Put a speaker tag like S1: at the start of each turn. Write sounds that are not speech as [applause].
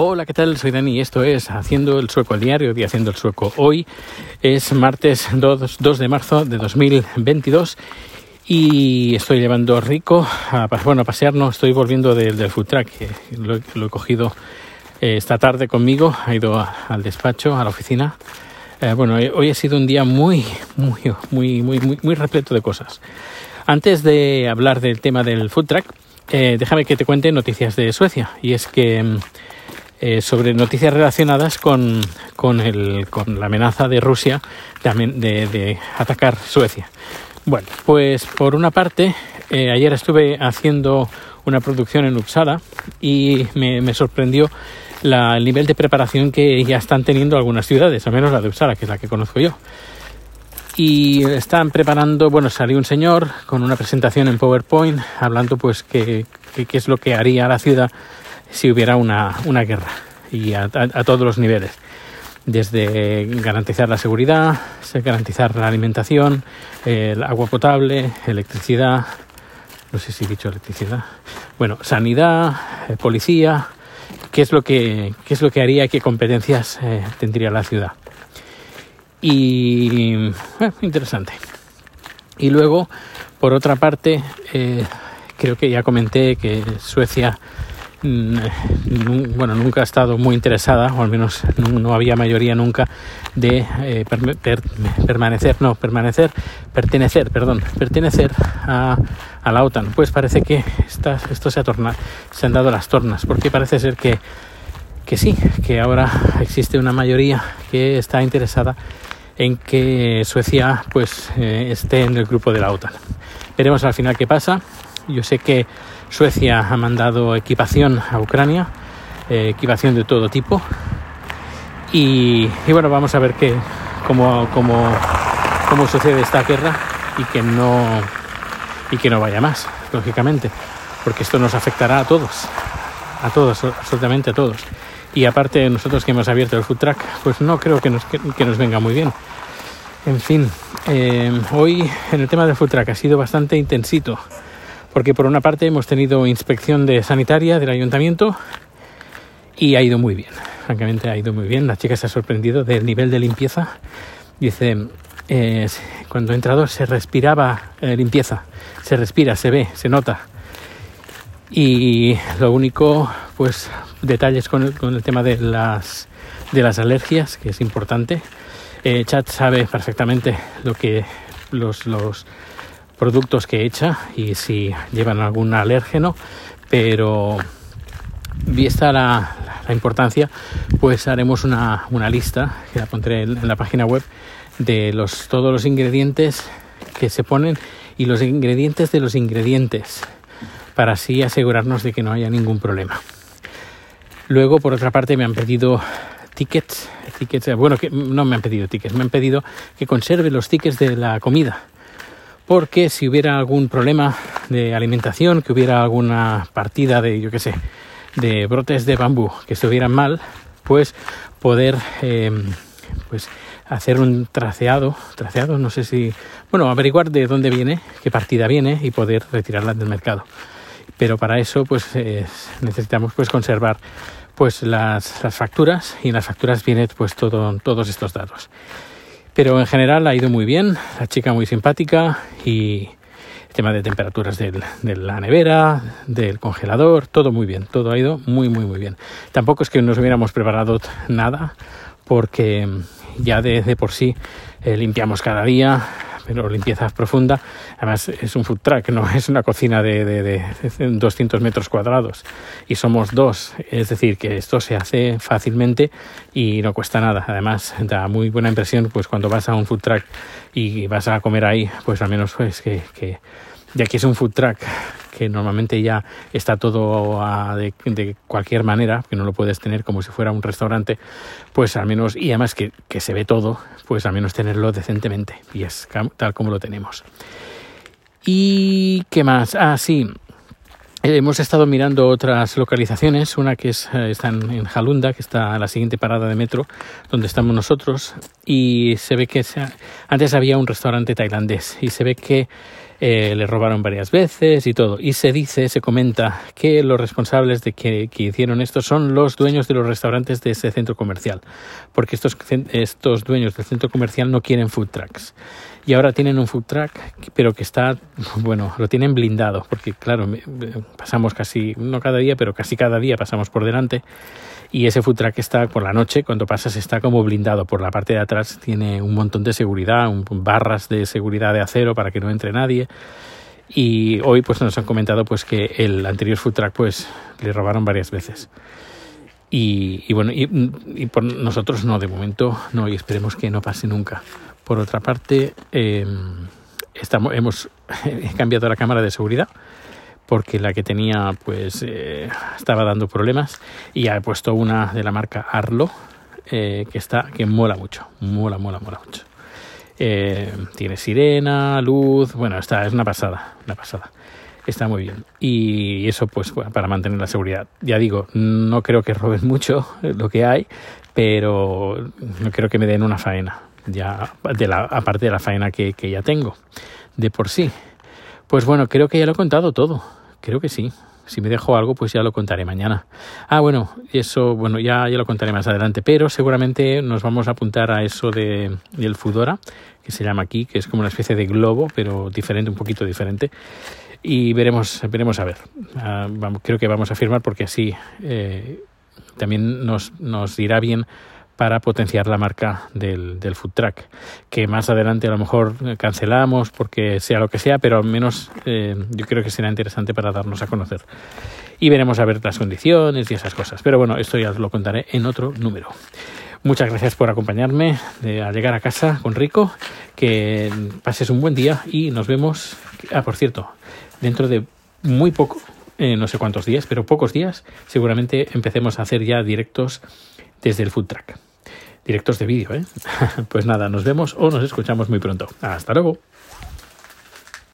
S1: Hola, ¿qué tal? Soy Dani y esto es Haciendo el Sueco al Diario y Haciendo el Sueco. Hoy es martes 2, de marzo de 2022 y estoy llevando Rico a, bueno, a pasear, no, estoy volviendo del, del food truck, lo, he cogido eh, esta tarde conmigo, ha ido al despacho, a la oficina. Eh, bueno, hoy ha sido un día muy, muy, muy, muy, muy, repleto de cosas. Antes de hablar del tema del food truck, eh, déjame que te cuente noticias de Suecia. Y es que mm, eh, sobre noticias relacionadas con, con, el, con, la amenaza de Rusia de, atacar Suecia. Bueno, pues por una parte, eh, ayer estuve haciendo una producción en Uppsala y me, sorprendió el nivel de preparación que ya están teniendo algunas ciudades, al menos la de Uppsala, que es la que conozco yo. Y están preparando, bueno, salió un señor con una presentación en PowerPoint hablando pues qué es lo que haría la ciudad si hubiera una, una guerra y a, todos los niveles desde garantizar la seguridad, garantizar la alimentación, el agua potable, electricidad, no sé si he dicho electricidad, bueno, sanidad, eh, policía, qué es lo que qué es lo que haría, qué competencias eh, tendría la ciudad. Y bueno, interesante. Y luego, por otra parte, eh, creo que ya comenté que Suecia bueno, nunca ha estado muy interesada, o al menos no, había mayoría nunca, de eh, permanecer, no, permanecer, pertenecer, perdón, pertenecer a, la OTAN. Pues parece que esto se ha tornado, se han dado las tornas, porque parece ser que, que sí, que ahora existe una mayoría que está interesada en que Suecia pues eh, esté en el grupo de la OTAN. Veremos al final qué pasa. Yo sé que Suecia ha mandado equipación a Ucrania, eh, equipación de todo tipo. Y, bueno, vamos a ver qué, cómo, cómo, sucede esta guerra y que no y que no vaya más, lógicamente, porque esto nos afectará a todos, a todos, absolutamente a todos. Y aparte nosotros que hemos abierto el food truck, pues no creo que nos, que, nos venga muy bien. En fin, eh, hoy en el tema del food truck ha sido bastante intensito porque por una parte hemos tenido inspección de sanitaria del ayuntamiento y ha ido muy bien, francamente ha ido muy bien. La chica se ha sorprendido del nivel de limpieza. Dice, eh, cuando he entrado se respiraba eh, limpieza, se respira, se ve, se nota. Y lo único, pues detalles con el, tema de las, de las alergias, que es importante. Eh, Chat sabe perfectamente lo que los, los productos que echa y si llevan algún alérgeno, pero vista la, la importancia, pues haremos una, una, lista que la pondré en la página web de los, todos los ingredientes que se ponen y los ingredientes de los ingredientes para así asegurarnos de que no haya ningún problema. Luego, por otra parte, me han pedido tickets, tickets, bueno, que no me han pedido tickets, me han pedido que conserve los tickets de la comida porque si hubiera algún problema de alimentación, que hubiera alguna partida de, yo qué sé, de brotes de bambú que estuvieran mal, pues poder em, pues hacer un traceado, traceado, no sé si, bueno, averiguar de dónde viene, qué partida viene y poder retirarla del mercado. Pero para eso, pues necesitamos pues conservar pues las, las facturas y en las facturas vienen pues todo, todos estos datos. Pero en general ha ido muy bien, la chica muy simpática y el tema de temperaturas de la nevera, del congelador, todo muy bien, todo ha ido muy, muy, muy bien. Tampoco es que nos hubiéramos preparado nada porque ya de, por sí eh, limpiamos cada día, pero limpieza profunda. Además, es un food truck, no [laughs] es una cocina de, de, 200 metros cuadrados y somos dos. Es decir, que esto se hace fácilmente y no cuesta nada. Además, da muy buena impresión pues cuando vas a un food truck y vas a comer ahí, pues al menos pues que ya que es un food truck que normalmente ya está todo de, cualquier manera, que no lo puedes tener como si fuera un restaurante, pues al menos, y además que, que se ve todo, pues al menos tenerlo decentemente, y es tal como lo tenemos. ¿Y qué más? Ah, sí. Hemos estado mirando otras localizaciones, una que es, eh, está en, Jalunda, que está a la siguiente parada de metro, donde estamos nosotros, y se ve que antes había un restaurante tailandés, y se ve que eh, le robaron varias veces y todo. Y se dice, se comenta que los responsables de que, que, hicieron esto son los dueños de los restaurantes de ese centro comercial, porque estos, estos dueños del centro comercial no quieren food trucks. Y ahora tienen un food truck, pero que está, bueno, lo tienen blindado, porque claro, pasamos casi, no cada día, pero casi cada día pasamos por delante y ese food truck está por la noche, cuando pasas está como blindado. Por la parte de atrás tiene un montón de seguridad, un, barras de seguridad de acero para que no entre nadie. Y hoy pues nos han comentado pues que el anterior food truck pues le robaron varias veces. Y, y bueno, y, y, por nosotros no, de momento no, y esperemos que no pase nunca. Por otra parte, eh, estamos, hemos [laughs] cambiado la cámara de seguridad porque la que tenía pues eh, estaba dando problemas y ha puesto una de la marca Arlo eh, que está que mola mucho mola mola mola mucho. Eh, tiene sirena luz bueno está es una pasada una pasada. Está muy bien. Y eso pues para mantener la seguridad. Ya digo no creo que roben mucho lo que hay pero no creo que me den una faena ya de la aparte de la faena que, que ya tengo de por sí. Pues bueno, creo que ya lo he contado todo. Creo que sí. Si me dejo algo, pues ya lo contaré mañana. Ah, bueno, eso, bueno, ya, ya lo contaré más adelante, pero seguramente nos vamos a apuntar a eso de, del Fudora, que se llama aquí, que es como una especie de globo, pero diferente, un poquito diferente. Y veremos, veremos a ver. Ah, vamos, creo que vamos a firmar porque así eh, también nos, nos dirá bien para potenciar la marca del, del, food truck, que más adelante a lo mejor cancelamos porque sea lo que sea, pero al menos eh, yo creo que será interesante para darnos a conocer. Y veremos a ver las condiciones y esas cosas. Pero bueno, esto ya os lo contaré en otro número. Muchas gracias por acompañarme a llegar a casa con Rico. Que pases un buen día y nos vemos. Ah, por cierto, dentro de muy poco, eh, no sé cuántos días, pero pocos días, seguramente empecemos a hacer ya directos desde el food truck directos de vídeo, ¿eh? [laughs] Pues nada, nos vemos o nos escuchamos muy pronto. Hasta luego.